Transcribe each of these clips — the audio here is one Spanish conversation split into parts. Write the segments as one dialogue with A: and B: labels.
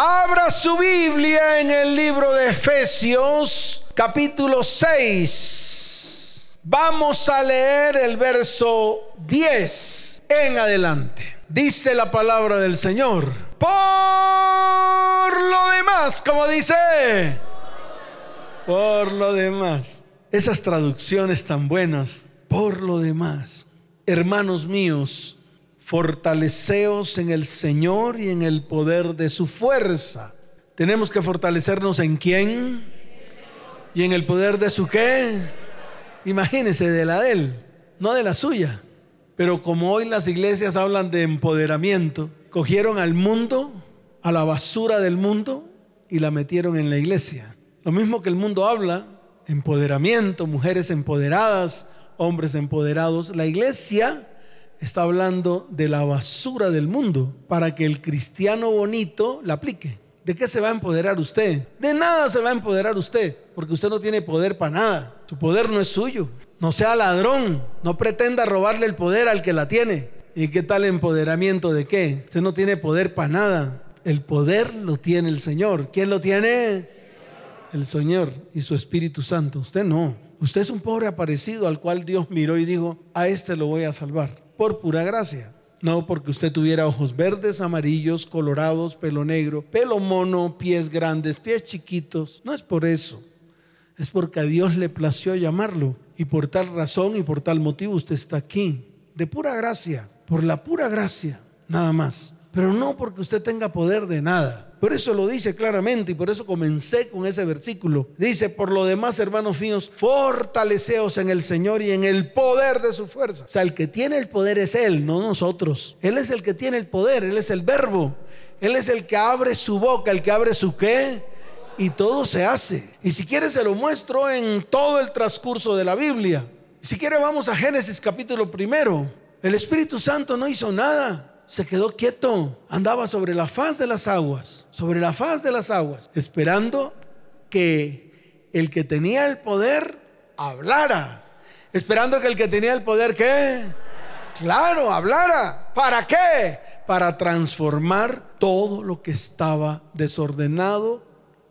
A: Abra su Biblia en el libro de Efesios capítulo 6. Vamos a leer el verso 10 en adelante. Dice la palabra del Señor. Por lo demás, como dice, por lo demás. Esas traducciones tan buenas, por lo demás. Hermanos míos, fortaleceos en el Señor y en el poder de su fuerza. Tenemos que fortalecernos en quién y en el poder de su qué. Imagínense de la de él, no de la suya. Pero como hoy las iglesias hablan de empoderamiento, cogieron al mundo, a la basura del mundo y la metieron en la iglesia. Lo mismo que el mundo habla, empoderamiento, mujeres empoderadas, hombres empoderados. La iglesia está hablando de la basura del mundo para que el cristiano bonito la aplique. ¿De qué se va a empoderar usted? De nada se va a empoderar usted, porque usted no tiene poder para nada. Su poder no es suyo. No sea ladrón, no pretenda robarle el poder al que la tiene. ¿Y qué tal empoderamiento de qué? Usted no tiene poder para nada. El poder lo tiene el Señor. ¿Quién lo tiene? El Señor y su Espíritu Santo. Usted no. Usted es un pobre aparecido al cual Dios miró y dijo, a este lo voy a salvar por pura gracia. No porque usted tuviera ojos verdes, amarillos, colorados, pelo negro, pelo mono, pies grandes, pies chiquitos. No es por eso. Es porque a Dios le plació llamarlo. Y por tal razón y por tal motivo usted está aquí. De pura gracia. Por la pura gracia. Nada más. Pero no porque usted tenga poder de nada. Por eso lo dice claramente y por eso comencé con ese versículo. Dice, por lo demás, hermanos míos, fortaleceos en el Señor y en el poder de su fuerza. O sea, el que tiene el poder es Él, no nosotros. Él es el que tiene el poder, Él es el verbo. Él es el que abre su boca, el que abre su qué. Y todo se hace. Y si quiere se lo muestro en todo el transcurso de la Biblia. Si quiere vamos a Génesis capítulo primero. El Espíritu Santo no hizo nada se quedó quieto, andaba sobre la faz de las aguas, sobre la faz de las aguas, esperando que el que tenía el poder hablara, esperando que el que tenía el poder, ¿qué? Claro, hablara. ¿Para qué? Para transformar todo lo que estaba desordenado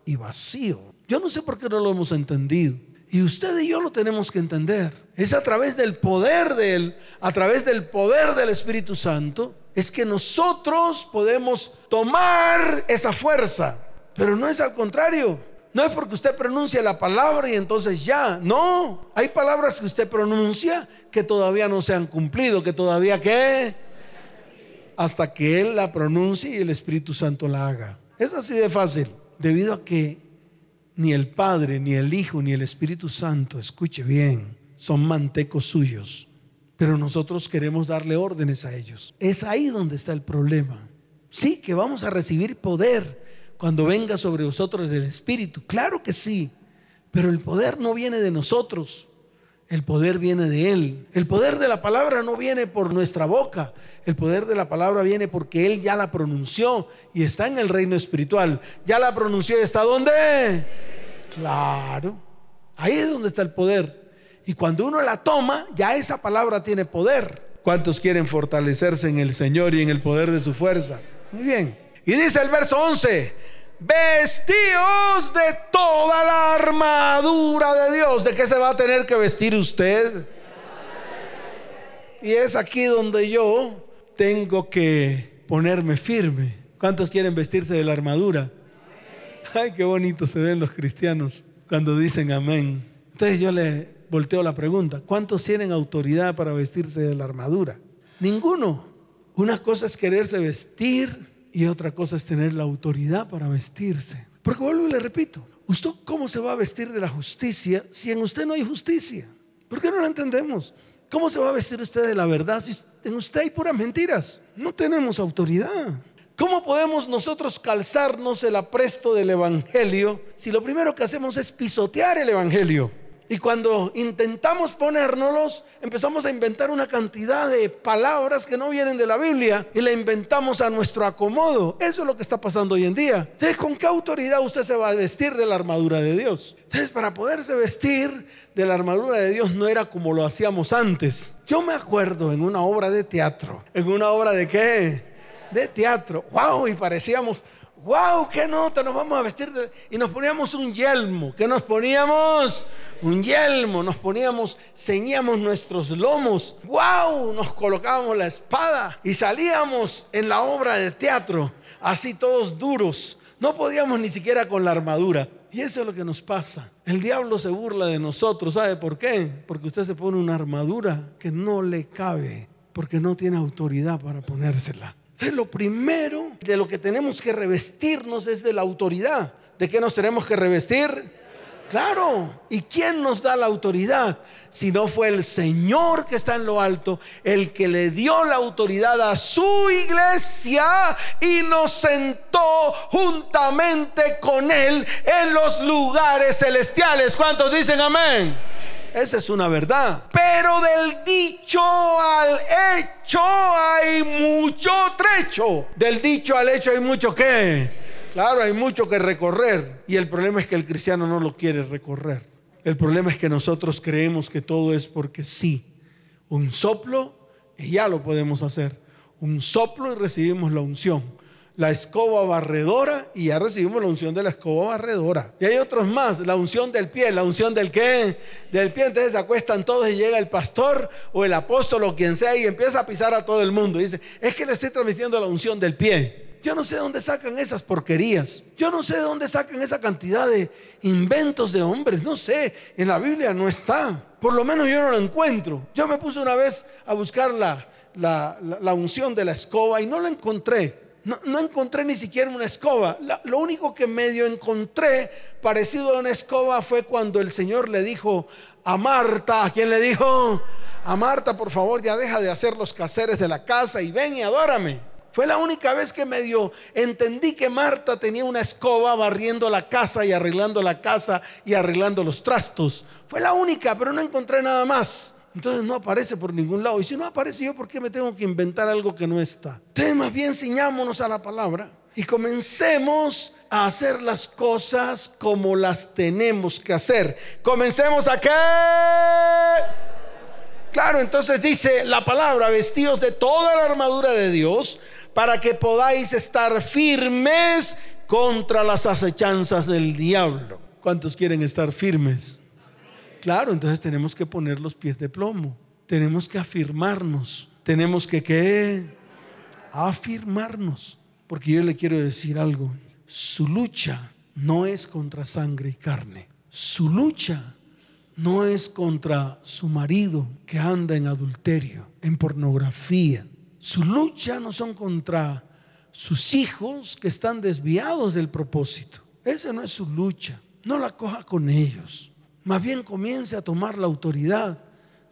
A: y vacío. Yo no sé por qué no lo hemos entendido. Y usted y yo lo tenemos que entender. Es a través del poder de Él, a través del poder del Espíritu Santo, es que nosotros podemos tomar esa fuerza. Pero no es al contrario. No es porque usted pronuncia la palabra y entonces ya. No, hay palabras que usted pronuncia que todavía no se han cumplido, que todavía qué. Hasta que Él la pronuncie y el Espíritu Santo la haga. Es así de fácil. Debido a que ni el Padre, ni el Hijo, ni el Espíritu Santo, escuche bien, son mantecos suyos pero nosotros queremos darle órdenes a ellos. Es ahí donde está el problema. Sí, que vamos a recibir poder cuando venga sobre vosotros el Espíritu. Claro que sí, pero el poder no viene de nosotros. El poder viene de Él. El poder de la palabra no viene por nuestra boca. El poder de la palabra viene porque Él ya la pronunció y está en el reino espiritual. Ya la pronunció y está donde? Claro. Ahí es donde está el poder. Y cuando uno la toma, ya esa palabra tiene poder. ¿Cuántos quieren fortalecerse en el Señor y en el poder de su fuerza? Muy bien. Y dice el verso 11, vestíos de toda la armadura de Dios. ¿De qué se va a tener que vestir usted? Y es aquí donde yo tengo que ponerme firme. ¿Cuántos quieren vestirse de la armadura? Ay, qué bonito se ven los cristianos cuando dicen amén. Entonces yo le volteo la pregunta, ¿cuántos tienen autoridad para vestirse de la armadura? Ninguno. Una cosa es quererse vestir y otra cosa es tener la autoridad para vestirse. Porque vuelvo y le repito, ¿usted cómo se va a vestir de la justicia si en usted no hay justicia? ¿Por qué no lo entendemos? ¿Cómo se va a vestir usted de la verdad si en usted hay puras mentiras? No tenemos autoridad. ¿Cómo podemos nosotros calzarnos el apresto del Evangelio si lo primero que hacemos es pisotear el Evangelio? Y cuando intentamos ponérnoslos, empezamos a inventar una cantidad de palabras que no vienen de la Biblia y la inventamos a nuestro acomodo. Eso es lo que está pasando hoy en día. Entonces, ¿con qué autoridad usted se va a vestir de la armadura de Dios? Entonces, para poderse vestir de la armadura de Dios no era como lo hacíamos antes. Yo me acuerdo en una obra de teatro. ¿En una obra de qué? De teatro. ¡Wow! Y parecíamos wow, qué nota, nos vamos a vestir y nos poníamos un yelmo. ¿Qué nos poníamos? Un yelmo, nos poníamos, ceñíamos nuestros lomos, wow, nos colocábamos la espada y salíamos en la obra de teatro, así todos duros. No podíamos ni siquiera con la armadura. Y eso es lo que nos pasa. El diablo se burla de nosotros. ¿Sabe por qué? Porque usted se pone una armadura que no le cabe, porque no tiene autoridad para ponérsela. Entonces, lo primero de lo que tenemos que revestirnos es de la autoridad. ¿De qué nos tenemos que revestir? Claro, ¿y quién nos da la autoridad? Si no fue el Señor que está en lo alto, el que le dio la autoridad a su iglesia y nos sentó juntamente con él en los lugares celestiales. ¿Cuántos dicen amén? Esa es una verdad. Pero del dicho al hecho hay mucho trecho. Del dicho al hecho hay mucho que Claro, hay mucho que recorrer y el problema es que el cristiano no lo quiere recorrer. El problema es que nosotros creemos que todo es porque sí. Un soplo y ya lo podemos hacer. Un soplo y recibimos la unción. La escoba barredora y ya recibimos la unción de la escoba barredora. Y hay otros más, la unción del pie, la unción del qué? Del pie. Entonces se acuestan todos y llega el pastor o el apóstol o quien sea y empieza a pisar a todo el mundo. Y dice, es que le estoy transmitiendo la unción del pie. Yo no sé de dónde sacan esas porquerías. Yo no sé de dónde sacan esa cantidad de inventos de hombres. No sé, en la Biblia no está. Por lo menos yo no lo encuentro. Yo me puse una vez a buscar la, la, unción de la escoba y no la encontré. No, encontré ni siquiera una escoba. lo único que medio encontré parecido a una escoba fue cuando el Señor le dijo a Marta, ¿a quién le dijo? A Marta, por favor, ya deja de hacer los caseres de la casa y ven y adórame. Fue la única vez que medio entendí que Marta tenía una escoba barriendo la casa y arreglando la casa y arreglando los trastos. Fue la única, pero no encontré nada más. Entonces no aparece por ningún lado. Y si no aparece yo, ¿por qué me tengo que inventar algo que no está? Entonces más bien ciñámonos a la palabra y comencemos a hacer las cosas como las tenemos que hacer. Comencemos a qué? Claro, entonces dice la palabra, vestidos de toda la armadura de Dios para que podáis estar firmes contra las acechanzas del diablo. ¿Cuántos quieren estar firmes? Claro, entonces tenemos que poner los pies de plomo. Tenemos que afirmarnos. Tenemos que ¿qué? afirmarnos. Porque yo le quiero decir algo. Su lucha no es contra sangre y carne. Su lucha no es contra su marido que anda en adulterio, en pornografía, su lucha no son contra sus hijos que están desviados del propósito. Esa no es su lucha. No la coja con ellos. Más bien comience a tomar la autoridad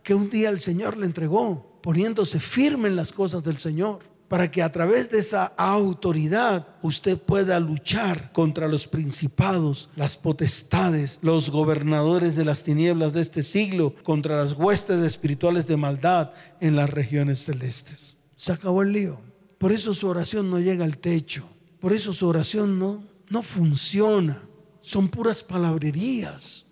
A: que un día el Señor le entregó, poniéndose firme en las cosas del Señor, para que a través de esa autoridad usted pueda luchar contra los principados, las potestades, los gobernadores de las tinieblas de este siglo, contra las huestes espirituales de maldad en las regiones celestes. Se acabó el lío. Por eso su oración no llega al techo. Por eso su oración no, no funciona. Son puras palabrerías.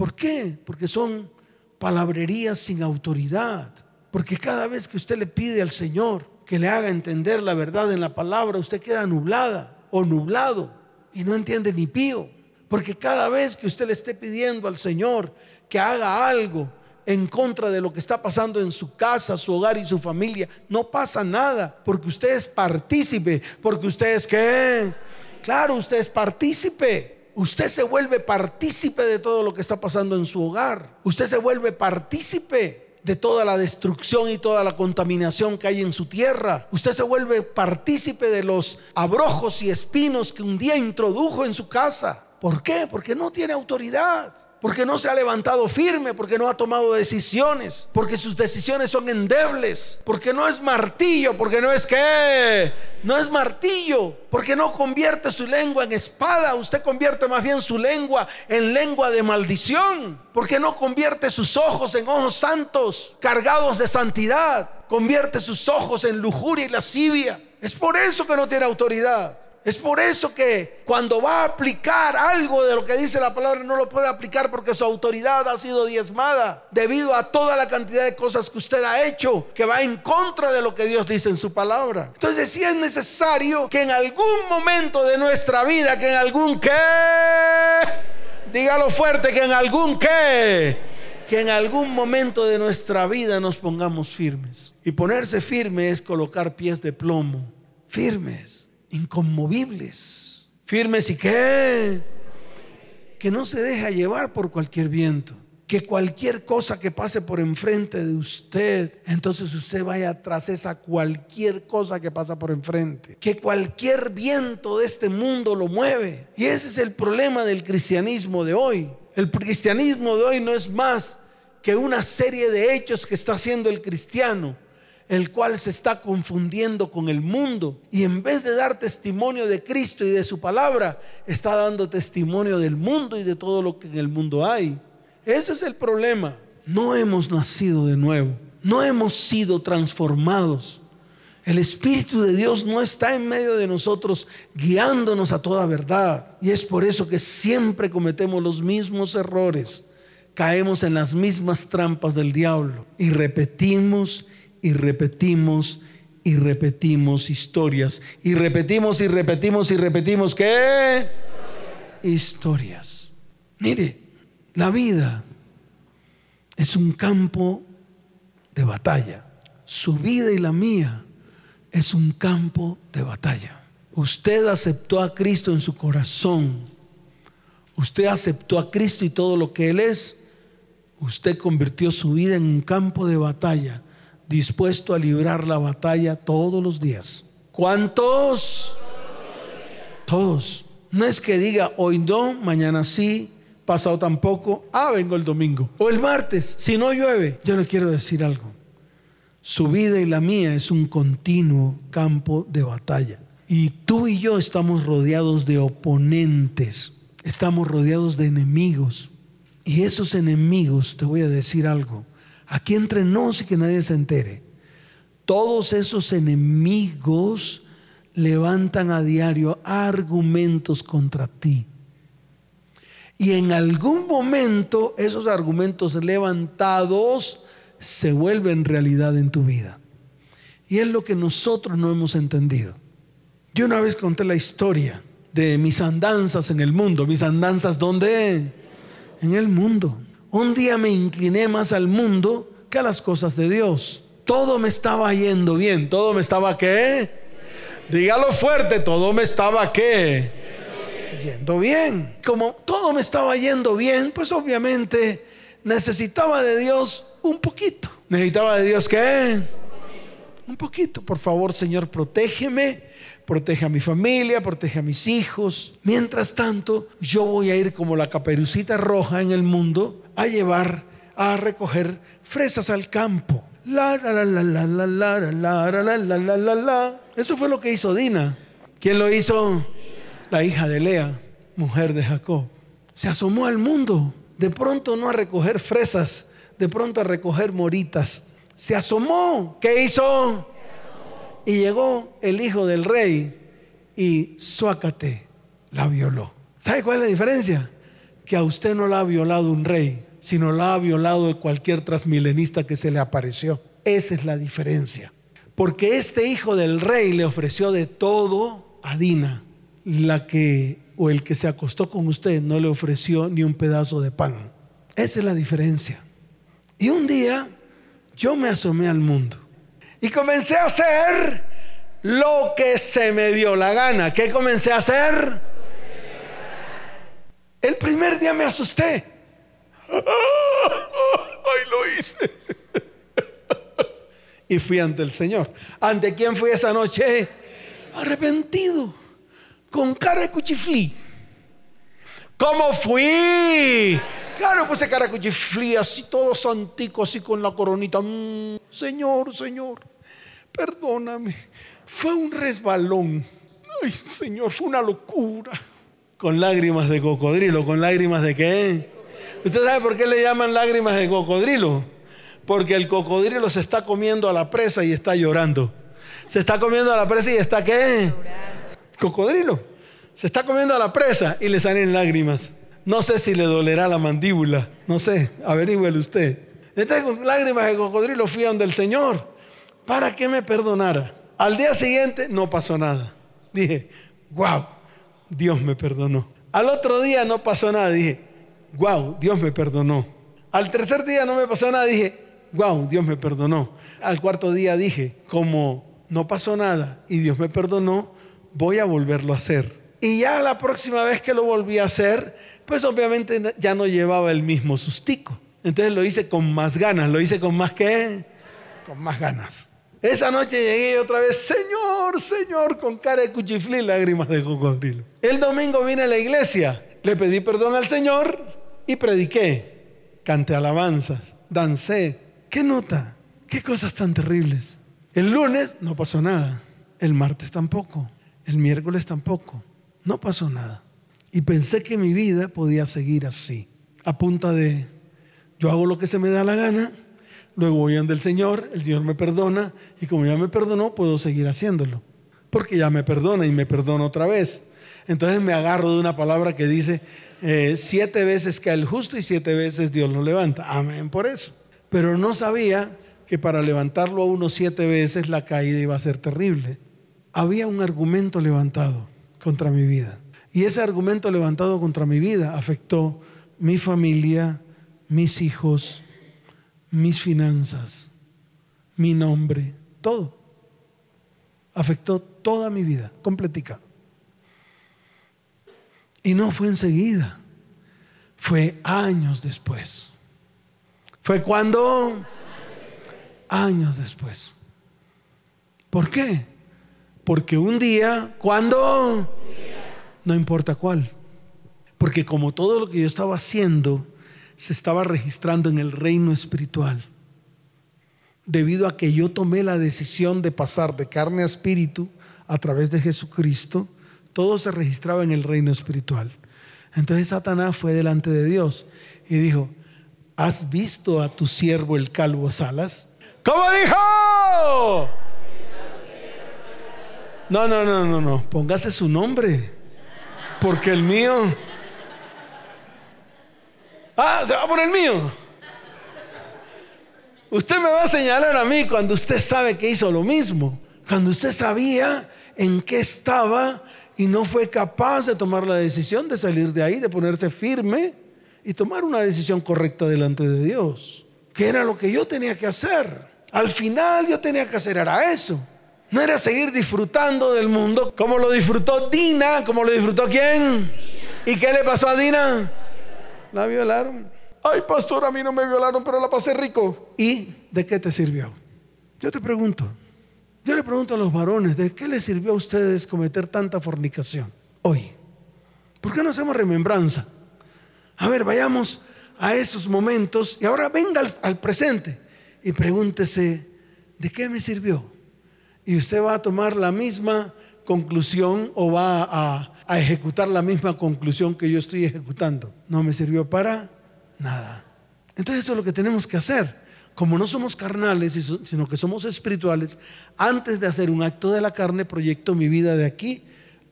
A: ¿Por qué? Porque son palabrerías sin autoridad. Porque cada vez que usted le pide al Señor que le haga entender la verdad en la palabra, usted queda nublada o nublado y no entiende ni pío. Porque cada vez que usted le esté pidiendo al Señor que haga algo en contra de lo que está pasando en su casa, su hogar y su familia. No pasa nada, porque usted es partícipe, porque usted es qué? Claro, usted es partícipe. Usted se vuelve partícipe de todo lo que está pasando en su hogar. Usted se vuelve partícipe de toda la destrucción y toda la contaminación que hay en su tierra. Usted se vuelve partícipe de los abrojos y espinos que un día introdujo en su casa. ¿Por qué? Porque no tiene autoridad porque no se ha levantado firme, porque no ha tomado decisiones, porque sus decisiones son endebles, porque no es martillo, porque no es que, no es martillo, porque no convierte su lengua en espada, usted convierte más bien su lengua en lengua de maldición, porque no convierte sus ojos en ojos santos, cargados de santidad, convierte sus ojos en lujuria y lascivia. Es por eso que no tiene autoridad. Es por eso que cuando va a aplicar algo de lo que dice la palabra no lo puede aplicar porque su autoridad ha sido diezmada debido a toda la cantidad de cosas que usted ha hecho que va en contra de lo que Dios dice en su palabra. Entonces si es necesario que en algún momento de nuestra vida, que en algún qué, dígalo fuerte, que en algún qué, que en algún momento de nuestra vida nos pongamos firmes. Y ponerse firme es colocar pies de plomo, firmes inconmovibles, firmes y que que no se deja llevar por cualquier viento. Que cualquier cosa que pase por enfrente de usted, entonces usted vaya tras esa cualquier cosa que pasa por enfrente. Que cualquier viento de este mundo lo mueve. Y ese es el problema del cristianismo de hoy. El cristianismo de hoy no es más que una serie de hechos que está haciendo el cristiano el cual se está confundiendo con el mundo y en vez de dar testimonio de Cristo y de su palabra, está dando testimonio del mundo y de todo lo que en el mundo hay. Ese es el problema. No hemos nacido de nuevo, no hemos sido transformados. El Espíritu de Dios no está en medio de nosotros guiándonos a toda verdad. Y es por eso que siempre cometemos los mismos errores, caemos en las mismas trampas del diablo y repetimos y repetimos y repetimos historias. Y repetimos y repetimos y repetimos qué? Historias. Mire, la vida es un campo de batalla. Su vida y la mía es un campo de batalla. Usted aceptó a Cristo en su corazón. Usted aceptó a Cristo y todo lo que Él es. Usted convirtió su vida en un campo de batalla dispuesto a librar la batalla todos los días. ¿Cuántos? Todos. No es que diga hoy no, mañana sí, pasado tampoco, ah, vengo el domingo. O el martes, si no llueve. Yo le quiero decir algo. Su vida y la mía es un continuo campo de batalla. Y tú y yo estamos rodeados de oponentes, estamos rodeados de enemigos. Y esos enemigos, te voy a decir algo, aquí entre nos y que nadie se entere. Todos esos enemigos levantan a diario argumentos contra ti. Y en algún momento esos argumentos levantados se vuelven realidad en tu vida. Y es lo que nosotros no hemos entendido. Yo una vez conté la historia de mis andanzas en el mundo. ¿Mis andanzas dónde? En el mundo. Un día me incliné más al mundo que a las cosas de Dios. Todo me estaba yendo bien. Todo me estaba qué? Dígalo fuerte, todo me estaba qué? Yendo bien. Como todo me estaba yendo bien, pues obviamente necesitaba de Dios un poquito. Necesitaba de Dios qué? Un poquito. Por favor, Señor, protégeme protege a mi familia, protege a mis hijos. Mientras tanto, yo voy a ir como la caperucita roja en el mundo a llevar, a recoger fresas al campo. La, la, la, la, la, la, la, la, la, la, la. Eso fue lo que hizo Dina. ¿Quién lo hizo? La hija de Lea, mujer de Jacob. Se asomó al mundo. De pronto no a recoger fresas, de pronto a recoger moritas. Se asomó. ¿Qué hizo? Y llegó el hijo del rey y Suácate la violó. ¿Sabe cuál es la diferencia? Que a usted no la ha violado un rey, sino la ha violado cualquier transmilenista que se le apareció. Esa es la diferencia. Porque este hijo del rey le ofreció de todo a Dina, la que o el que se acostó con usted no le ofreció ni un pedazo de pan. Esa es la diferencia. Y un día yo me asomé al mundo y comencé a hacer lo que se me dio la gana. ¿Qué comencé a hacer? El primer día me asusté. Ay, lo hice. Y fui ante el Señor. ¿Ante quién fui esa noche? Arrepentido. Con cara de cuchiflí. ¿Cómo fui? Claro, puse cara de cuchiflí, así todo santico, así con la coronita. Mm, señor, Señor perdóname, fue un resbalón. Ay, Señor, fue una locura. Con lágrimas de cocodrilo, con lágrimas de qué? ¿Usted sabe por qué le llaman lágrimas de cocodrilo? Porque el cocodrilo se está comiendo a la presa y está llorando. Se está comiendo a la presa y está qué? cocodrilo. Se está comiendo a la presa y le salen lágrimas. No sé si le dolerá la mandíbula. No sé, averígüele usted. Entonces con lágrimas de cocodrilo fui a donde el Señor para que me perdonara. Al día siguiente no pasó nada. Dije, wow, Dios me perdonó. Al otro día no pasó nada. Dije, wow, Dios me perdonó. Al tercer día no me pasó nada. Dije, wow, Dios me perdonó. Al cuarto día dije, como no pasó nada y Dios me perdonó, voy a volverlo a hacer. Y ya la próxima vez que lo volví a hacer, pues obviamente ya no llevaba el mismo sustico. Entonces lo hice con más ganas, lo hice con más que, con más ganas. Esa noche llegué otra vez, Señor, Señor, con cara de cuchiflí lágrimas de cocodrilo. El domingo vine a la iglesia, le pedí perdón al Señor y prediqué, canté alabanzas, dancé. ¿Qué nota? ¿Qué cosas tan terribles? El lunes no pasó nada, el martes tampoco, el miércoles tampoco, no pasó nada. Y pensé que mi vida podía seguir así, a punta de, yo hago lo que se me da la gana, luego voy ante el Señor, el Señor me perdona y como ya me perdonó, puedo seguir haciéndolo. Porque ya me perdona y me perdona otra vez. Entonces me agarro de una palabra que dice, eh, siete veces cae el justo y siete veces Dios lo levanta. Amén por eso. Pero no sabía que para levantarlo a uno siete veces la caída iba a ser terrible. Había un argumento levantado contra mi vida. Y ese argumento levantado contra mi vida afectó mi familia, mis hijos, mis finanzas, mi nombre, todo. Afectó toda mi vida, completica. Y no fue enseguida, fue años después. ¿Fue cuando? Años después. ¿Por qué? Porque un día, ¿cuándo? No importa cuál. Porque como todo lo que yo estaba haciendo se estaba registrando en el reino espiritual. Debido a que yo tomé la decisión de pasar de carne a espíritu a través de Jesucristo, todo se registraba en el reino espiritual. Entonces Satanás fue delante de Dios y dijo, ¿has visto a tu siervo el calvo Salas? ¿Cómo dijo? No, no, no, no, no, póngase su nombre, porque el mío Ah, se va a poner el mío. Usted me va a señalar a mí cuando usted sabe que hizo lo mismo. Cuando usted sabía en qué estaba y no fue capaz de tomar la decisión de salir de ahí, de ponerse firme y tomar una decisión correcta delante de Dios. Que era lo que yo tenía que hacer. Al final yo tenía que hacer era eso. No era seguir disfrutando del mundo como lo disfrutó Dina, como lo disfrutó quién. ¿Y qué le pasó a Dina? La violaron. Ay, pastor, a mí no me violaron, pero la pasé rico. ¿Y de qué te sirvió? Yo te pregunto. Yo le pregunto a los varones, ¿de qué les sirvió a ustedes cometer tanta fornicación hoy? ¿Por qué no hacemos remembranza? A ver, vayamos a esos momentos y ahora venga al, presente y pregúntese, ¿de qué me sirvió? Y usted va a tomar la misma conclusión o va a, a ejecutar la misma conclusión que yo estoy ejecutando. No me sirvió para nada. Entonces eso es lo que tenemos que hacer. Como no somos carnales, sino que somos espirituales, antes de hacer un acto de la carne, proyecto mi vida de aquí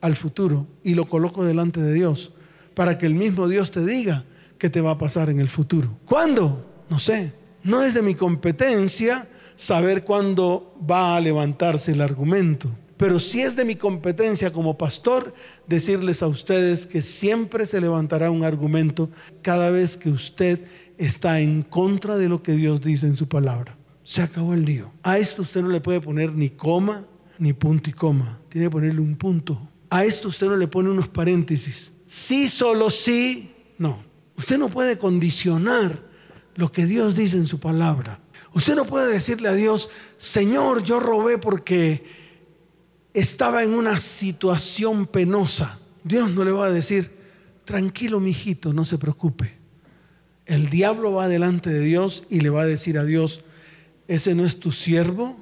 A: al futuro y lo coloco delante de Dios para que el mismo Dios te diga qué te va a pasar en el futuro. ¿Cuándo? No sé. No es de mi competencia saber cuándo va a levantarse el argumento. Pero sí es de mi competencia como pastor decirles a ustedes que siempre se levantará un argumento cada vez que usted está en contra de lo que Dios dice en su palabra. Se acabó el lío. A esto usted no le puede poner ni coma ni punto y coma. Tiene que ponerle un punto. A esto usted no le pone unos paréntesis. Sí, solo sí. No. Usted no puede condicionar lo que Dios dice en su palabra. Usted no puede decirle a Dios, Señor, yo robé porque estaba en una situación penosa, Dios no le va a decir, tranquilo, mijito, no se preocupe. El diablo va delante de Dios y le va a decir a Dios, ese no es tu siervo,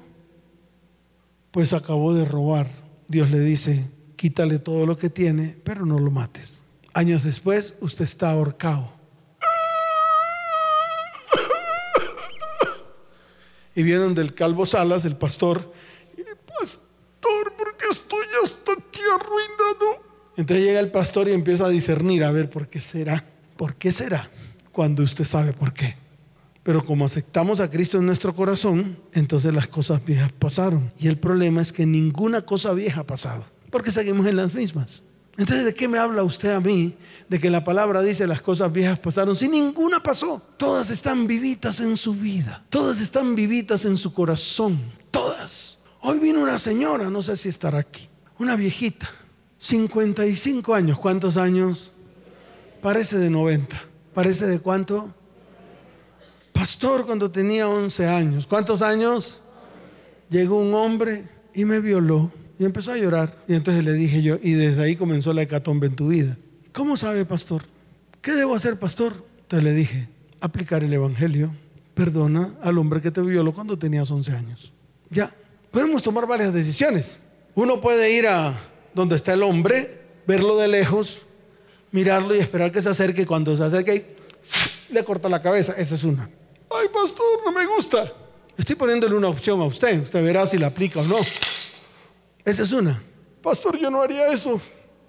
A: pues acabó de robar. Dios le dice, quítale todo lo que tiene, pero no lo mates. Años después, usted está ahorcado. Y vieron del Calvo Salas, el pastor, pastor, ¿por qué estoy hasta aquí arruinado. Entonces llega el pastor y empieza a discernir, a ver, ¿por qué será? ¿Por qué será? Cuando usted sabe por qué. Pero como aceptamos a Cristo en nuestro corazón, entonces las cosas viejas pasaron. Y el problema es que ninguna cosa vieja ha pasado, porque seguimos en las mismas. Entonces, ¿de qué me habla usted a mí de que la palabra dice las cosas viejas pasaron? Si ninguna pasó, todas están vivitas en su vida, todas están vivitas en su corazón, todas. Hoy vino una señora, no sé si estará aquí, una viejita, 55 años, ¿cuántos años? Parece de 90. ¿Parece de cuánto? Pastor cuando tenía 11 años. ¿Cuántos años? Llegó un hombre y me violó. Y empezó a llorar. Y entonces le dije yo, y desde ahí comenzó la hecatombe en tu vida. ¿Cómo sabe, pastor? ¿Qué debo hacer, pastor? Entonces le dije, aplicar el Evangelio. Perdona al hombre que te violó cuando tenías 11 años. Ya, podemos tomar varias decisiones. Uno puede ir a donde está el hombre, verlo de lejos, mirarlo y esperar que se acerque. Cuando se acerque, le corta la cabeza. Esa es una. Ay, pastor, no me gusta. Estoy poniéndole una opción a usted. Usted verá si la aplica o no. Esa es una. Pastor, yo no haría eso.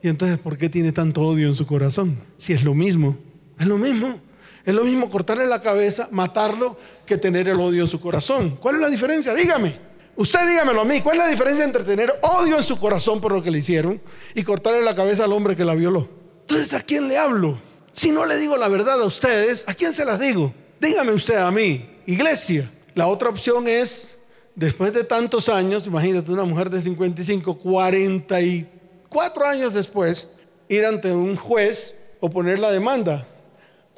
A: Y entonces, ¿por qué tiene tanto odio en su corazón? Si es lo mismo. Es lo mismo. Es lo mismo cortarle la cabeza, matarlo, que tener el odio en su corazón. ¿Cuál es la diferencia? Dígame. Usted dígamelo a mí. ¿Cuál es la diferencia entre tener odio en su corazón por lo que le hicieron y cortarle la cabeza al hombre que la violó? Entonces, ¿a quién le hablo? Si no le digo la verdad a ustedes, ¿a quién se las digo? Dígame usted a mí, iglesia. La otra opción es después de tantos años, imagínate una mujer de 55, 44 años después, ir ante un juez o poner la demanda.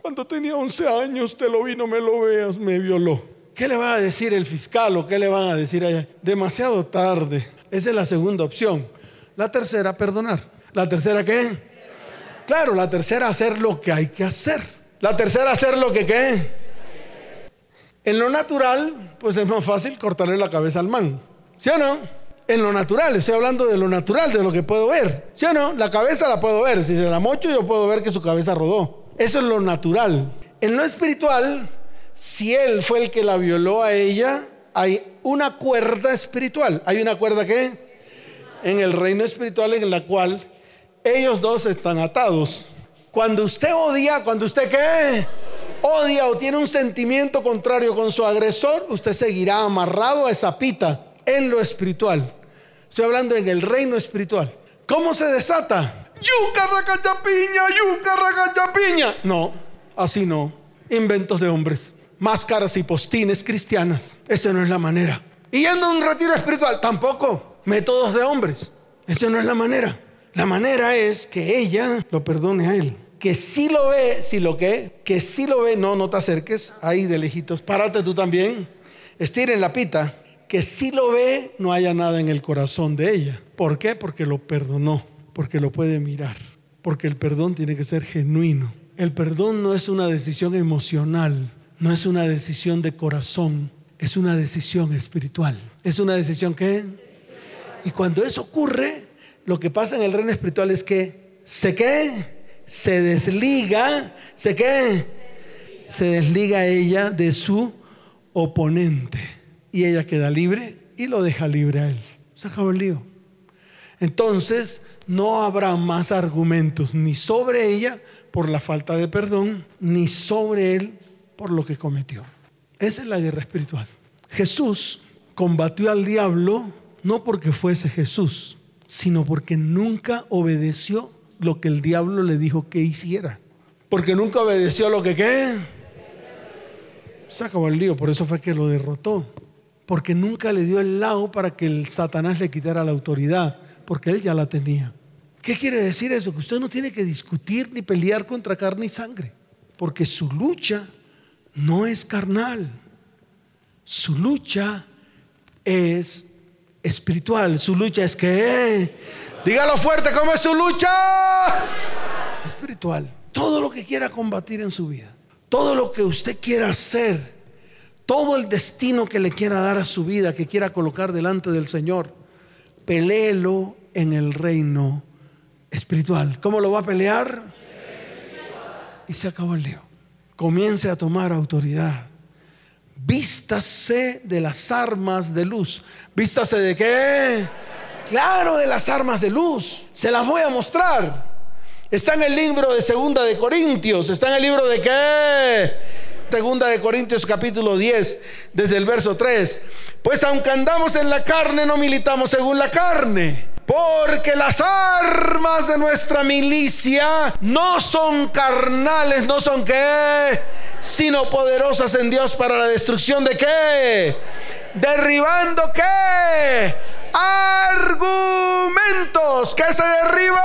A: Cuando tenía 11 años te lo vi, no me lo veas, me violó. ¿Qué le va a decir el fiscal o qué le van a decir allá? Demasiado tarde. Esa es la segunda opción. La tercera, perdonar. ¿La tercera qué? Claro, la tercera, hacer lo que hay que hacer. La tercera, hacer lo que qué. En lo natural, pues es más fácil cortarle la cabeza al man. ¿Sí o no? En lo natural, estoy hablando de lo natural, de lo que puedo ver. ¿Sí o no? La cabeza la puedo ver. Si se la mocho, yo puedo ver que su cabeza rodó. Eso es lo natural. En lo espiritual, si él fue el que la violó a ella, hay una cuerda espiritual. ¿Hay una cuerda qué? En el reino espiritual en la cual ellos dos están atados. Cuando usted odia, cuando usted qué? odia o tiene un sentimiento contrario con su agresor, usted seguirá amarrado a esa pita en lo espiritual. Estoy hablando en el reino espiritual. ¿Cómo se desata? Yuca racachapiña, yuca racachapiña. No, así no. Inventos de hombres. Máscaras y postines cristianas. Esa no es la manera. Y yendo a un retiro espiritual, tampoco. Métodos de hombres. Esa no es la manera. La manera es que ella lo perdone a él que si lo ve, si lo que, que si lo ve, no, no te acerques, ahí de lejitos, párate tú también, estiren la pita, que si lo ve, no haya nada en el corazón de ella. ¿Por qué? Porque lo perdonó, porque lo puede mirar, porque el perdón tiene que ser genuino. El perdón no es una decisión emocional, no es una decisión de corazón, es una decisión espiritual. ¿Es una decisión qué? Y cuando eso ocurre, lo que pasa en el reino espiritual es que se qué? se desliga, ¿se qué? Se desliga ella de su oponente y ella queda libre y lo deja libre a él. Se acabó el lío. Entonces no habrá más argumentos ni sobre ella por la falta de perdón, ni sobre él por lo que cometió. Esa es la guerra espiritual. Jesús combatió al diablo no porque fuese Jesús, sino porque nunca obedeció lo que el diablo le dijo que hiciera. Porque nunca obedeció lo que qué. Se acabó el lío, por eso fue que lo derrotó. Porque nunca le dio el lado para que el Satanás le quitara la autoridad, porque él ya la tenía. ¿Qué quiere decir eso? Que usted no tiene que discutir ni pelear contra carne y sangre, porque su lucha no es carnal. Su lucha es espiritual. Su lucha es que Dígalo fuerte, ¿cómo es su lucha? Espiritual. Todo lo que quiera combatir en su vida, todo lo que usted quiera hacer, todo el destino que le quiera dar a su vida, que quiera colocar delante del Señor, peleelo en el reino espiritual. ¿Cómo lo va a pelear? Y se acabó el lío. Comience a tomar autoridad. Vístase de las armas de luz. Vístase de qué? Claro, de las armas de luz. Se las voy a mostrar. Está en el libro de Segunda de Corintios. Está en el libro de qué? Segunda de Corintios capítulo 10, desde el verso 3. Pues aunque andamos en la carne, no militamos según la carne. Porque las armas de nuestra milicia no son carnales, no son qué, sino poderosas en Dios para la destrucción de qué. Derribando qué argumentos que se derribó.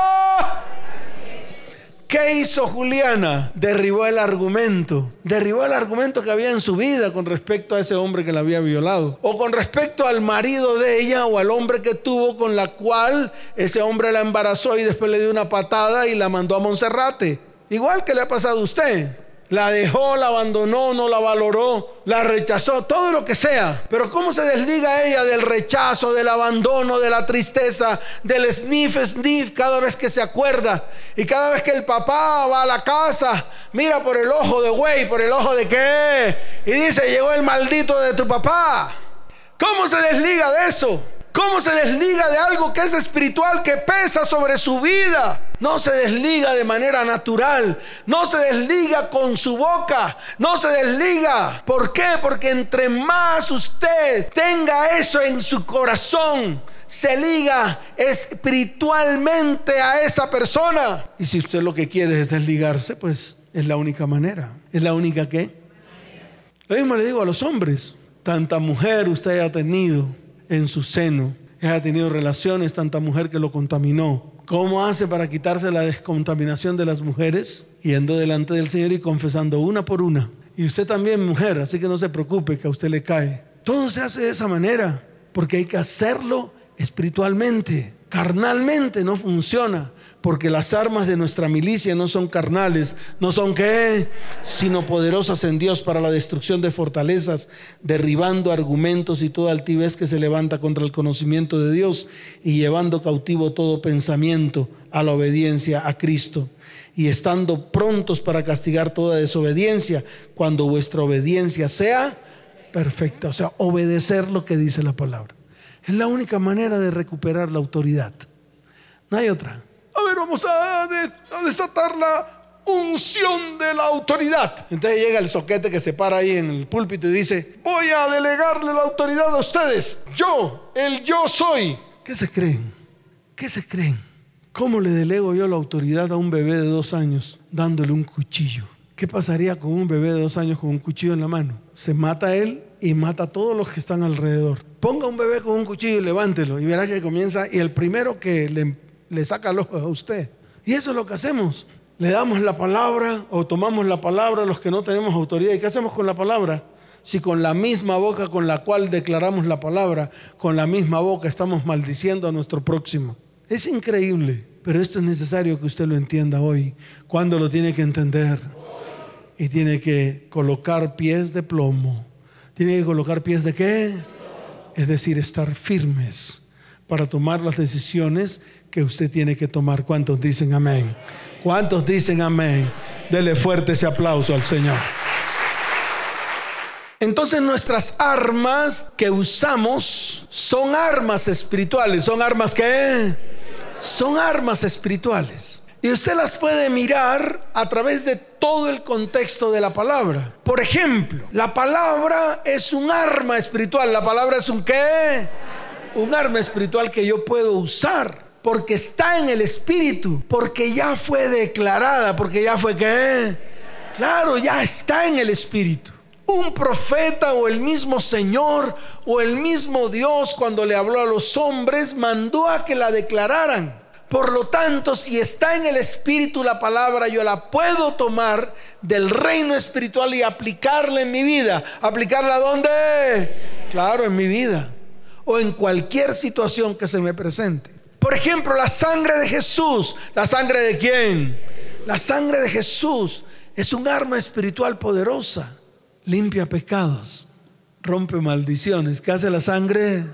A: ¿Qué hizo Juliana? Derribó el argumento. Derribó el argumento que había en su vida con respecto a ese hombre que la había violado. O con respecto al marido de ella o al hombre que tuvo con la cual ese hombre la embarazó y después le dio una patada y la mandó a Monserrate. Igual que le ha pasado a usted. La dejó, la abandonó, no la valoró, la rechazó, todo lo que sea. Pero ¿cómo se desliga ella del rechazo, del abandono, de la tristeza, del sniff, sniff cada vez que se acuerda? Y cada vez que el papá va a la casa, mira por el ojo de güey, por el ojo de qué. Y dice, llegó el maldito de tu papá. ¿Cómo se desliga de eso? ¿Cómo se desliga de algo que es espiritual, que pesa sobre su vida? No se desliga de manera natural. No se desliga con su boca. No se desliga. ¿Por qué? Porque entre más usted tenga eso en su corazón, se liga espiritualmente a esa persona. Y si usted lo que quiere es desligarse, pues es la única manera. Es la única que. Lo mismo le digo a los hombres. Tanta mujer usted ha tenido en su seno. ha tenido relaciones, tanta mujer que lo contaminó. ¿Cómo hace para quitarse la descontaminación de las mujeres? Yendo delante del Señor y confesando una por una. Y usted también, mujer, así que no se preocupe que a usted le cae. Todo se hace de esa manera, porque hay que hacerlo espiritualmente. Carnalmente no funciona porque las armas de nuestra milicia no son carnales, no son qué, sino poderosas en Dios para la destrucción de fortalezas, derribando argumentos y toda altivez que se levanta contra el conocimiento de Dios y llevando cautivo todo pensamiento a la obediencia a Cristo y estando prontos para castigar toda desobediencia cuando vuestra obediencia sea perfecta, o sea, obedecer lo que dice la palabra. Es la única manera de recuperar la autoridad. No hay otra ver, vamos a, desatar la unción de la autoridad. Entonces llega el soquete que se para ahí en el púlpito y dice, voy a delegarle la autoridad a ustedes. Yo, el yo soy. ¿Qué se creen? ¿Qué se creen? ¿Cómo le delego yo la autoridad a un bebé de dos años dándole un cuchillo? ¿Qué pasaría con un bebé de dos años con un cuchillo en la mano? Se mata él y mata a todos los que están alrededor. Ponga un bebé con un cuchillo y levántelo y verá que comienza y el primero que le le saca los ojos a usted. Y eso es lo que hacemos. Le damos la palabra o tomamos la palabra a los que no tenemos autoridad. ¿Y qué hacemos con la palabra? Si con la misma boca con la cual declaramos la palabra, con la misma boca estamos maldiciendo a nuestro próximo. Es increíble, pero esto es necesario que usted lo entienda hoy. ¿Cuándo lo tiene que entender? Y tiene que colocar pies de plomo. Tiene que colocar pies de qué? Es decir, estar firmes para tomar las decisiones que usted tiene que tomar. ¿Cuántos dicen amén? ¿Cuántos dicen amén? Dele fuerte ese aplauso al Señor. Entonces nuestras armas que usamos son armas espirituales. ¿Son armas que Son armas espirituales. Y usted las puede mirar a través de todo el contexto de la palabra. Por ejemplo, la palabra es un arma espiritual. La palabra es un qué? Un arma espiritual que yo puedo usar porque está en el Espíritu, porque ya fue declarada, porque ya fue que, claro, ya está en el Espíritu. Un profeta o el mismo Señor o el mismo Dios cuando le habló a los hombres mandó a que la declararan. Por lo tanto, si está en el Espíritu la palabra, yo la puedo tomar del reino espiritual y aplicarla en mi vida. ¿Aplicarla dónde? Claro, en mi vida. O en cualquier situación que se me presente. Por ejemplo, la sangre de Jesús. ¿La sangre de quién? La sangre de Jesús es un arma espiritual poderosa. Limpia pecados, rompe maldiciones. ¿Qué hace la sangre?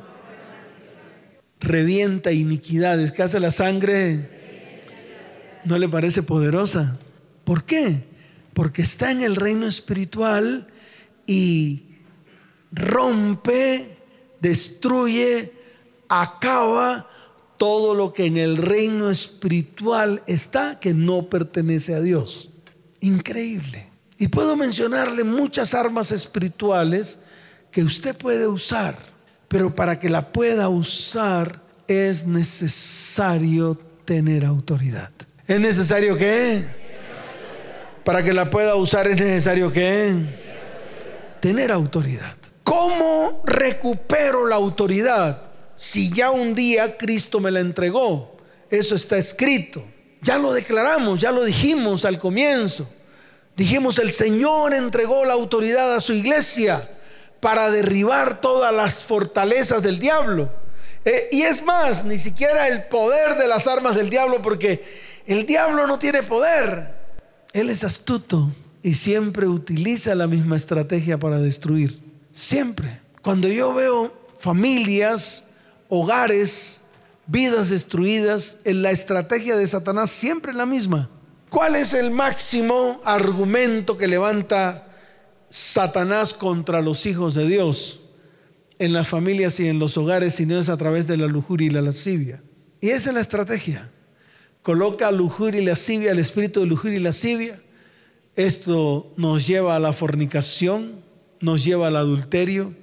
A: Revienta iniquidades. ¿Qué hace la sangre? ¿No le parece poderosa? ¿Por qué? Porque está en el reino espiritual y rompe, destruye, acaba todo lo que en el reino espiritual está que no pertenece a Dios. Increíble. Y puedo mencionarle muchas armas espirituales que usted puede usar, pero para que la pueda usar es necesario tener autoridad. ¿Es necesario qué? Para que la pueda usar es necesario qué? Tener autoridad. ¿Cómo recupero la autoridad si ya un día Cristo me la entregó? Eso está escrito. Ya lo declaramos, ya lo dijimos al comienzo. Dijimos, el Señor entregó la autoridad a su iglesia para derribar todas las fortalezas del diablo. Eh, y es más, ni siquiera el poder de las armas del diablo, porque el diablo no tiene poder. Él es astuto y siempre utiliza la misma estrategia para destruir. Siempre. Cuando yo veo familias, hogares, vidas destruidas, en la estrategia de Satanás siempre la misma. ¿Cuál es el máximo argumento que levanta Satanás contra los hijos de Dios en las familias y en los hogares si no es a través de la lujuria y la lascivia? Y esa es la estrategia. Coloca lujuria y lascivia, el espíritu de lujuria y lascivia. Esto nos lleva a la fornicación, nos lleva al adulterio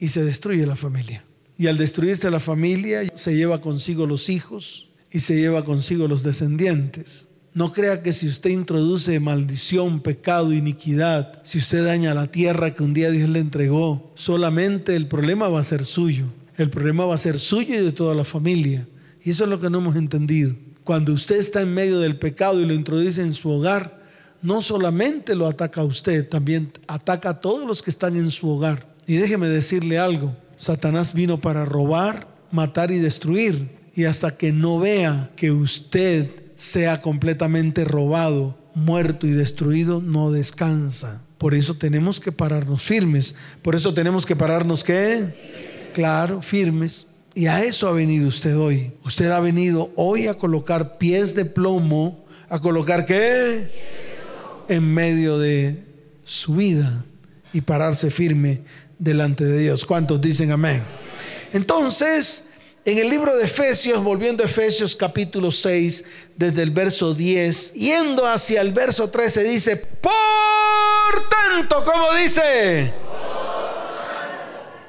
A: y se destruye la familia. Y al destruirse la familia se lleva consigo los hijos y se lleva consigo los descendientes. No crea que si usted introduce maldición, pecado, iniquidad, si usted daña la tierra que un día Dios le entregó, solamente el problema va a ser suyo. El problema va a ser suyo y de toda la familia. Y eso es lo que no hemos entendido. Cuando usted está en medio del pecado y lo introduce en su hogar, no solamente lo ataca a usted, también ataca a todos los que están en su hogar. Y déjeme decirle algo, Satanás vino para robar, matar y destruir. Y hasta que no vea que usted sea completamente robado, muerto y destruido, no descansa. Por eso tenemos que pararnos firmes. Por eso tenemos que pararnos qué? Claro, firmes. Y a eso ha venido usted hoy. Usted ha venido hoy a colocar pies de plomo, a colocar qué? En medio de su vida y pararse firme delante de Dios. ¿Cuántos dicen amén? Entonces, en el libro de Efesios, volviendo a Efesios capítulo 6, desde el verso 10, yendo hacia el verso 13, dice, por tanto, ¿cómo dice?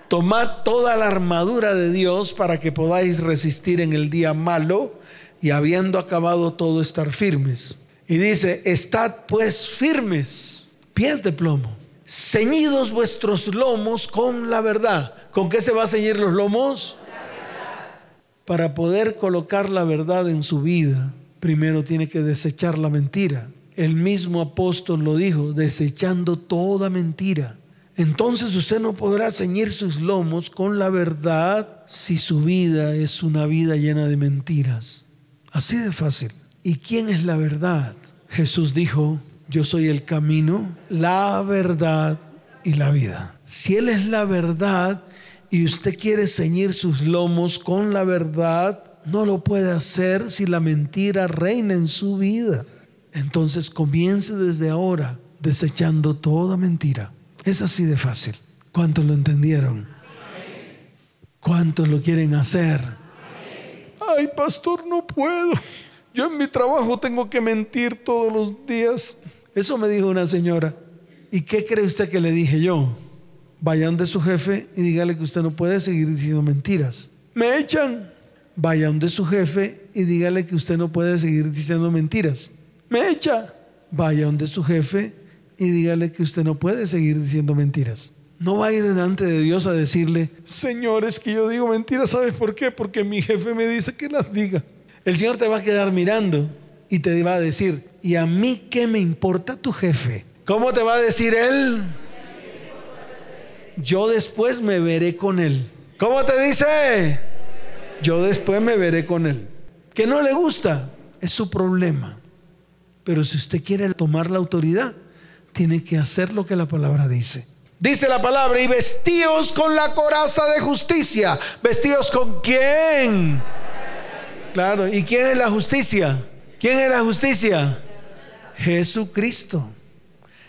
A: Tomad toda la armadura de Dios para que podáis resistir en el día malo y habiendo acabado todo estar firmes. Y dice, estad pues firmes, pies de plomo, ceñidos vuestros lomos con la verdad. ¿Con qué se va a ceñir los lomos? para poder colocar la verdad en su vida, primero tiene que desechar la mentira. El mismo apóstol lo dijo, desechando toda mentira. Entonces usted no podrá ceñir sus lomos con la verdad si su vida es una vida llena de mentiras. Así de fácil. ¿Y quién es la verdad? Jesús dijo, yo soy el camino, la verdad y la vida. Si Él es la verdad, y usted quiere ceñir sus lomos con la verdad, no lo puede hacer si la mentira reina en su vida. Entonces comience desde ahora desechando toda mentira. Es así de fácil. ¿Cuántos lo entendieron? ¿Cuántos lo quieren hacer? Ay, pastor, no puedo. Yo en mi trabajo tengo que mentir todos los días. Eso me dijo una señora. ¿Y qué cree usted que le dije yo? Vayan de su jefe y dígale que usted no puede seguir diciendo mentiras. Me echan. Vayan de su jefe y dígale que usted no puede seguir diciendo mentiras. Me echa. Vayan de su jefe y dígale que usted no puede seguir diciendo mentiras. No va a ir delante de Dios a decirle, Señor, es que yo digo mentiras, ¿sabes por qué? Porque mi jefe me dice que las diga. El Señor te va a quedar mirando y te va a decir, ¿y a mí qué me importa tu jefe? ¿Cómo te va a decir él? yo después me veré con él. ¿Cómo te dice? Yo después me veré con él. Que no le gusta, es su problema. Pero si usted quiere tomar la autoridad, tiene que hacer lo que la palabra dice. Dice la palabra, y vestíos con la coraza de justicia. ¿Vestíos con quién? Claro, ¿y quién es la justicia? ¿Quién es la justicia? Jesucristo.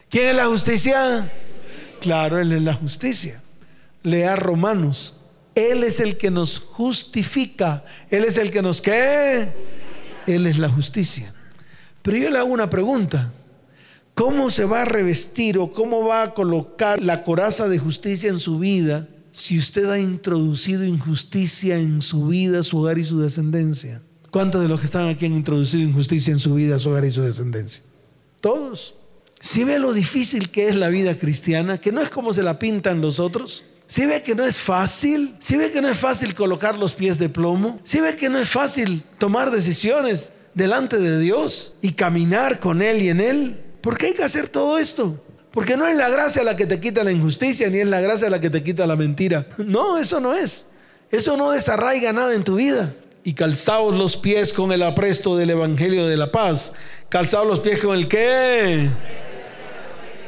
A: ¿Quién es la justicia? Claro, Él es la justicia. Lea Romanos Él es el que nos justifica. Él es el que nos qué? Él es la justicia. Pero yo le hago una pregunta. ¿Cómo se va a revestir o cómo va a colocar la coraza de justicia en su vida si usted ha introducido injusticia en su vida, su hogar y su descendencia? ¿Cuántos de los que están aquí han introducido injusticia en su vida, su hogar y su descendencia? Todos. Si ve lo difícil que es la vida cristiana, que no es como se la pintan los otros. Si ve que no es fácil, si ve que no es fácil colocar los pies de plomo, si ve que no es fácil tomar decisiones delante de Dios y caminar con Él y en Él. ¿Por qué hay que hacer todo esto? Porque no es la gracia la que te quita la injusticia, ni es la gracia la que te quita la mentira. No, eso no es. Eso no desarraiga nada en tu vida. Y calzaos los pies con el apresto del Evangelio de la paz. Calzaos los pies con el qué.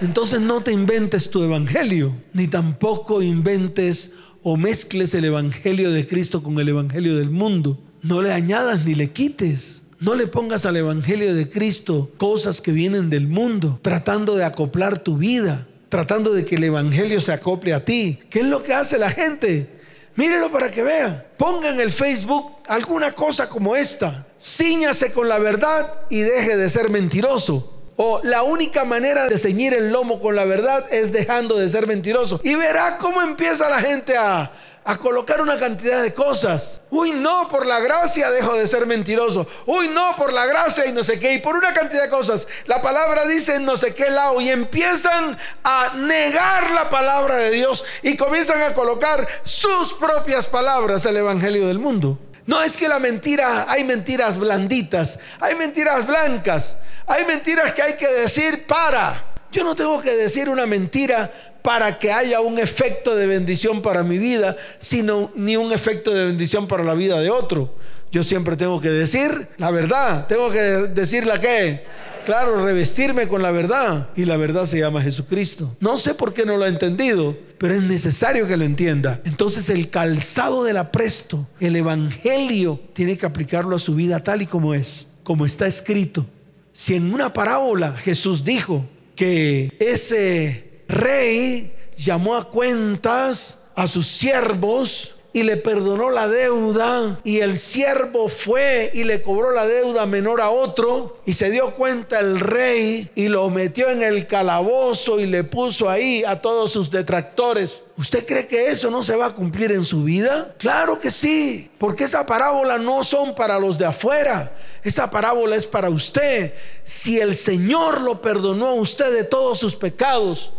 A: Entonces no te inventes tu Evangelio, ni tampoco inventes o mezcles el Evangelio de Cristo con el Evangelio del mundo. No le añadas ni le quites. No le pongas al Evangelio de Cristo cosas que vienen del mundo, tratando de acoplar tu vida, tratando de que el Evangelio se acople a ti. ¿Qué es lo que hace la gente? Mírelo para que vea. Ponga en el Facebook alguna cosa como esta. Cíñase con la verdad y deje de ser mentiroso. O la única manera de ceñir el lomo con la verdad es dejando de ser mentiroso. Y verá cómo empieza la gente a, a colocar una cantidad de cosas. Uy, no, por la gracia dejo de ser mentiroso. Uy, no, por la gracia y no sé qué. Y por una cantidad de cosas. La palabra dice no sé qué lado. Y empiezan a negar la palabra de Dios. Y comienzan a colocar sus propias palabras al Evangelio del mundo. No es que la mentira, hay mentiras blanditas, hay mentiras blancas, hay mentiras que hay que decir para. Yo no tengo que decir una mentira para que haya un efecto de bendición para mi vida, sino ni un efecto de bendición para la vida de otro. Yo siempre tengo que decir la verdad, tengo que decir la que. Claro, revestirme con la verdad. Y la verdad se llama Jesucristo. No sé por qué no lo ha entendido, pero es necesario que lo entienda. Entonces el calzado del apresto, el Evangelio, tiene que aplicarlo a su vida tal y como es, como está escrito. Si en una parábola Jesús dijo que ese rey llamó a cuentas a sus siervos y le perdonó la deuda y el siervo fue y le cobró la deuda menor a otro y se dio cuenta el rey y lo metió en el calabozo y le puso ahí a todos sus detractores. ¿Usted cree que eso no se va a cumplir en su vida? Claro que sí, porque esa parábola no son para los de afuera, esa parábola es para usted. Si el Señor lo perdonó a usted de todos sus pecados,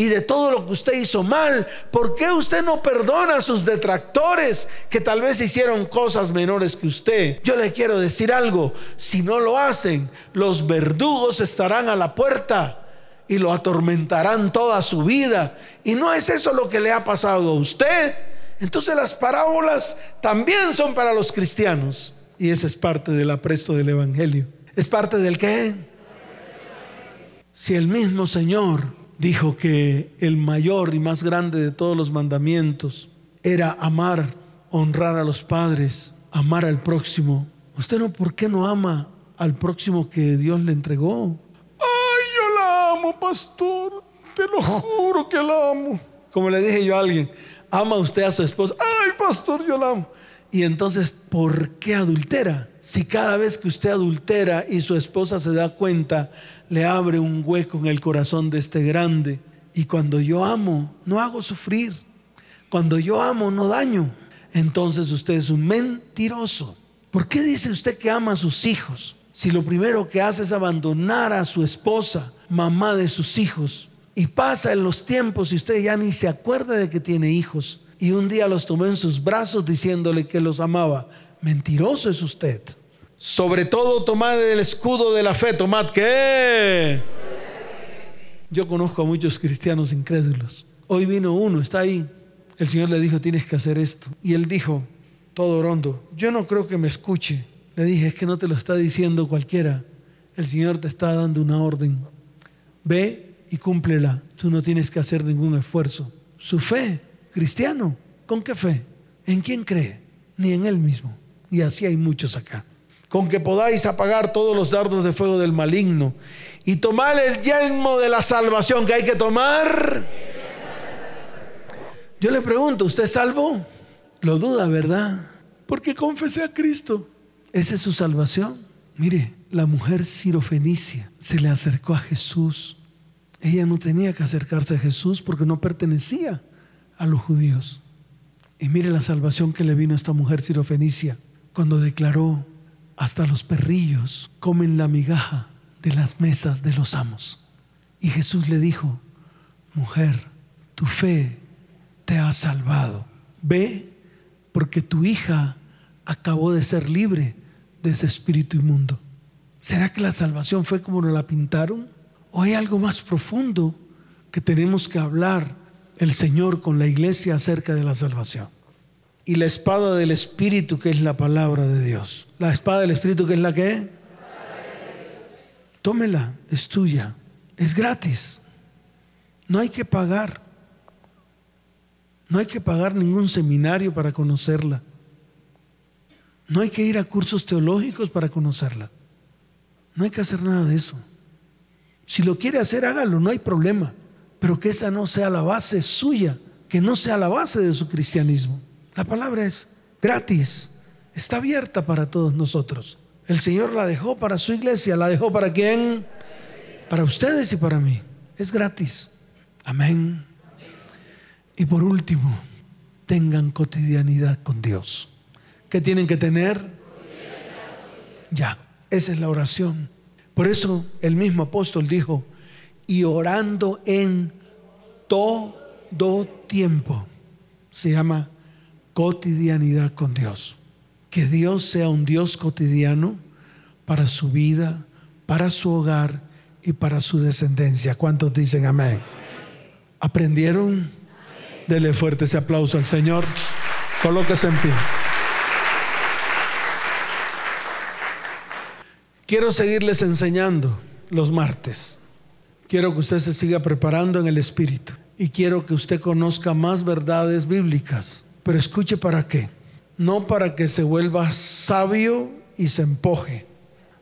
A: y de todo lo que usted hizo mal. ¿Por qué usted no perdona a sus detractores que tal vez hicieron cosas menores que usted? Yo le quiero decir algo, si no lo hacen, los verdugos estarán a la puerta y lo atormentarán toda su vida. Y no es eso lo que le ha pasado a usted. Entonces las parábolas también son para los cristianos. Y esa es parte del apresto del Evangelio. ¿Es parte del qué? Si el mismo Señor dijo que el mayor y más grande de todos los mandamientos era amar, honrar a los padres, amar al próximo. ¿Usted no por qué no ama al próximo que Dios le entregó? Ay, yo la amo, pastor. Te lo juro que la amo. Como le dije yo a alguien, ama usted a su esposa. Ay, pastor, yo la amo. Y entonces, ¿por qué adultera? Si cada vez que usted adultera y su esposa se da cuenta, le abre un hueco en el corazón de este grande. Y cuando yo amo, no hago sufrir. Cuando yo amo, no daño. Entonces usted es un mentiroso. ¿Por qué dice usted que ama a sus hijos? Si lo primero que hace es abandonar a su esposa, mamá de sus hijos, y pasa en los tiempos y usted ya ni se acuerda de que tiene hijos, y un día los tomó en sus brazos diciéndole que los amaba, mentiroso es usted. Sobre todo tomad el escudo de la fe, tomad qué. Yo conozco a muchos cristianos incrédulos. Hoy vino uno, está ahí. El Señor le dijo, tienes que hacer esto. Y él dijo, todo rondo, yo no creo que me escuche. Le dije, es que no te lo está diciendo cualquiera. El Señor te está dando una orden. Ve y cúmplela. Tú no tienes que hacer ningún esfuerzo. Su fe, cristiano, ¿con qué fe? ¿En quién cree? Ni en él mismo. Y así hay muchos acá con que podáis apagar todos los dardos de fuego del maligno y tomar el yelmo de la salvación que hay que tomar. Yo le pregunto, ¿usted es salvo? Lo duda, ¿verdad? Porque confesé a Cristo. Esa es su salvación. Mire, la mujer sirofenicia se le acercó a Jesús. Ella no tenía que acercarse a Jesús porque no pertenecía a los judíos. Y mire la salvación que le vino a esta mujer sirofenicia cuando declaró, hasta los perrillos comen la migaja de las mesas de los amos. Y Jesús le dijo, mujer, tu fe te ha salvado. Ve porque tu hija acabó de ser libre de ese espíritu inmundo. ¿Será que la salvación fue como nos la pintaron? ¿O hay algo más profundo que tenemos que hablar el Señor con la iglesia acerca de la salvación? Y la espada del Espíritu que es la palabra de Dios. La espada del Espíritu que es la que? Tómela, es tuya, es gratis. No hay que pagar. No hay que pagar ningún seminario para conocerla. No hay que ir a cursos teológicos para conocerla. No hay que hacer nada de eso. Si lo quiere hacer, hágalo, no hay problema. Pero que esa no sea la base suya, que no sea la base de su cristianismo. La palabra es gratis, está abierta para todos nosotros. El Señor la dejó para su iglesia, la dejó para quién? Para ustedes y para mí. Es gratis. Amén. Y por último, tengan cotidianidad con Dios. ¿Qué tienen que tener? Ya, esa es la oración. Por eso el mismo apóstol dijo, y orando en todo tiempo. Se llama cotidianidad con Dios. Que Dios sea un Dios cotidiano para su vida, para su hogar y para su descendencia. ¿Cuántos dicen amén? ¿Aprendieron? Dele fuerte ese aplauso al Señor. Colóquese en pie. Quiero seguirles enseñando los martes. Quiero que usted se siga preparando en el Espíritu. Y quiero que usted conozca más verdades bíblicas. Pero escuche para qué. No para que se vuelva sabio y se empoje.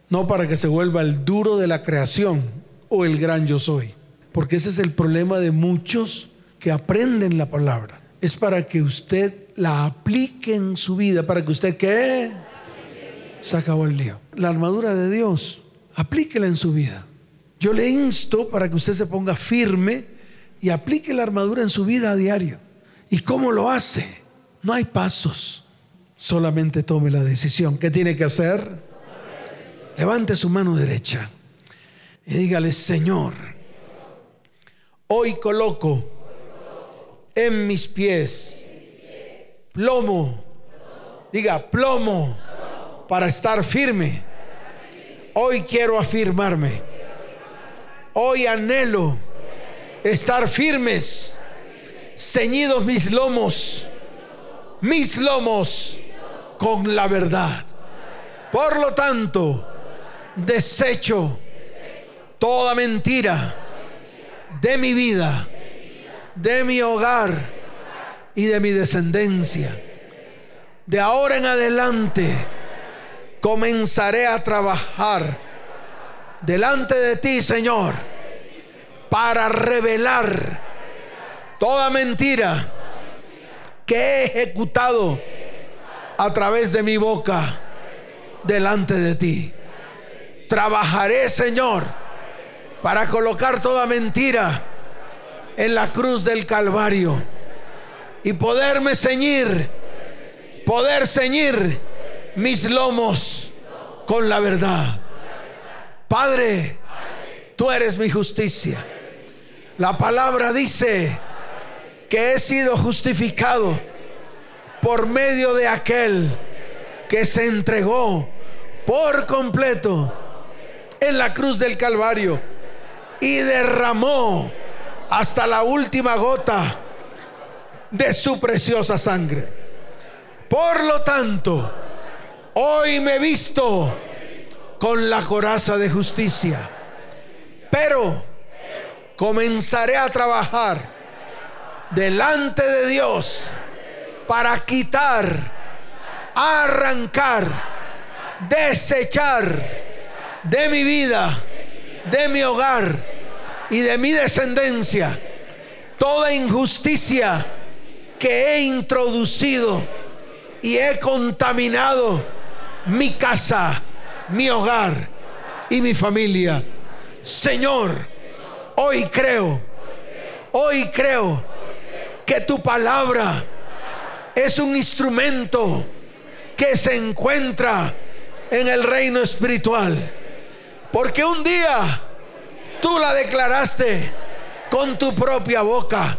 A: No para que se vuelva el duro de la creación o el gran yo soy porque ese es el problema de muchos que aprenden la palabra. Es para que usted la aplique en su vida, para que usted qué? Se acabó el lío. La armadura de Dios, aplíquela en su vida. Yo le insto para que usted se ponga firme y aplique la armadura en su vida a diario. ¿Y cómo lo hace? No hay pasos. Solamente tome la decisión. ¿Qué tiene que hacer? Levante su mano derecha y dígale, Señor, Hoy coloco en mis pies plomo, diga plomo, para estar firme. Hoy quiero afirmarme. Hoy anhelo estar firmes, ceñidos mis lomos, mis lomos con la verdad. Por lo tanto, desecho toda mentira de mi vida, de mi hogar y de mi descendencia. De ahora en adelante comenzaré a trabajar delante de ti, Señor, para revelar toda mentira que he ejecutado a través de mi boca delante de ti. Trabajaré, Señor para colocar toda mentira en la cruz del Calvario y poderme ceñir, poder ceñir mis lomos con la verdad. Padre, tú eres mi justicia. La palabra dice que he sido justificado por medio de aquel que se entregó por completo en la cruz del Calvario y derramó hasta la última gota de su preciosa sangre. Por lo tanto, hoy me he visto con la coraza de justicia, pero comenzaré a trabajar delante de Dios para quitar, arrancar, desechar de mi vida de mi hogar y de mi descendencia toda injusticia que he introducido y he contaminado mi casa, mi hogar y mi familia. Señor, hoy creo, hoy creo que tu palabra es un instrumento que se encuentra en el reino espiritual. Porque un día tú la declaraste con tu propia boca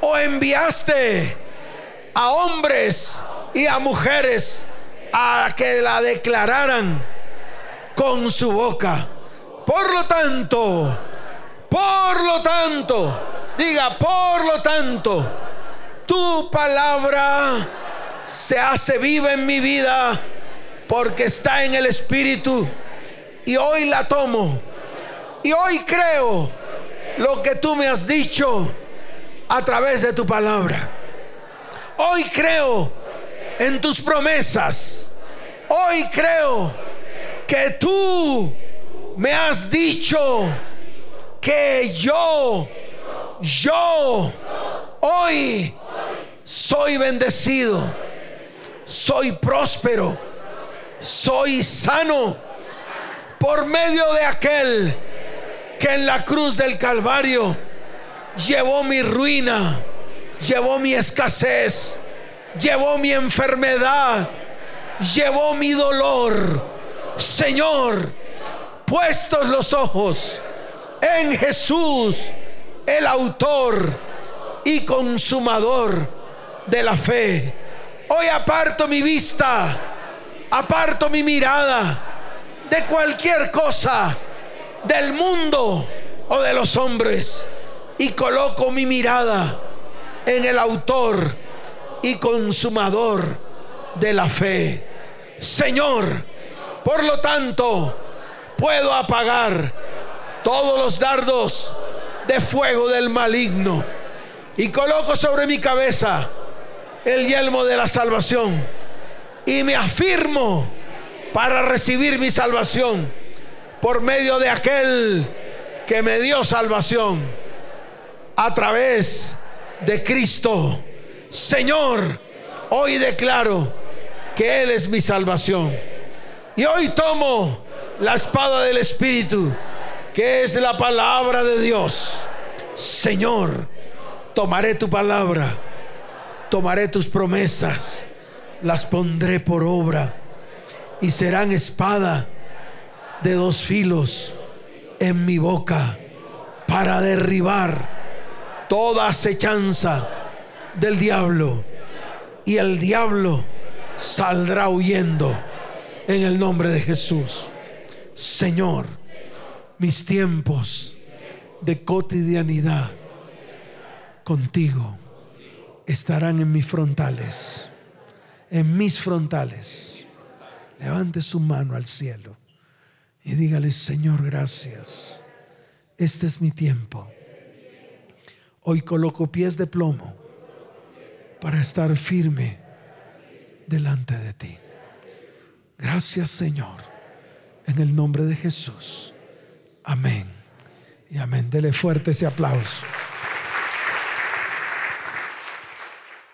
A: o enviaste a hombres y a mujeres a que la declararan con su boca. Por lo tanto, por lo tanto, diga, por lo tanto, tu palabra se hace viva en mi vida porque está en el Espíritu y hoy la tomo y hoy creo lo que tú me has dicho a través de tu palabra. Hoy creo en tus promesas. Hoy creo que tú me has dicho que yo, yo, hoy soy bendecido, soy próspero, soy sano por medio de aquel que en la cruz del Calvario llevó mi ruina, llevó mi escasez, llevó mi enfermedad, llevó mi dolor. Señor, puestos los ojos en Jesús, el autor y consumador de la fe. Hoy aparto mi vista, aparto mi mirada de cualquier cosa del mundo o de los hombres y coloco mi mirada en el autor y consumador de la fe. Señor, por lo tanto, puedo apagar todos los dardos de fuego del maligno y coloco sobre mi cabeza el yelmo de la salvación y me afirmo para recibir mi salvación por medio de aquel que me dio salvación a través de Cristo. Señor, hoy declaro que Él es mi salvación. Y hoy tomo la espada del Espíritu, que es la palabra de Dios. Señor, tomaré tu palabra, tomaré tus promesas, las pondré por obra y serán espada de dos filos en mi boca para derribar toda acechanza del diablo. Y el diablo saldrá huyendo en el nombre de Jesús. Señor, mis tiempos de cotidianidad contigo estarán en mis frontales, en mis frontales. Levante su mano al cielo y dígale, Señor, gracias. Este es mi tiempo. Hoy coloco pies de plomo para estar firme delante de ti. Gracias, Señor. En el nombre de Jesús. Amén. Y amén. Dele fuerte ese aplauso.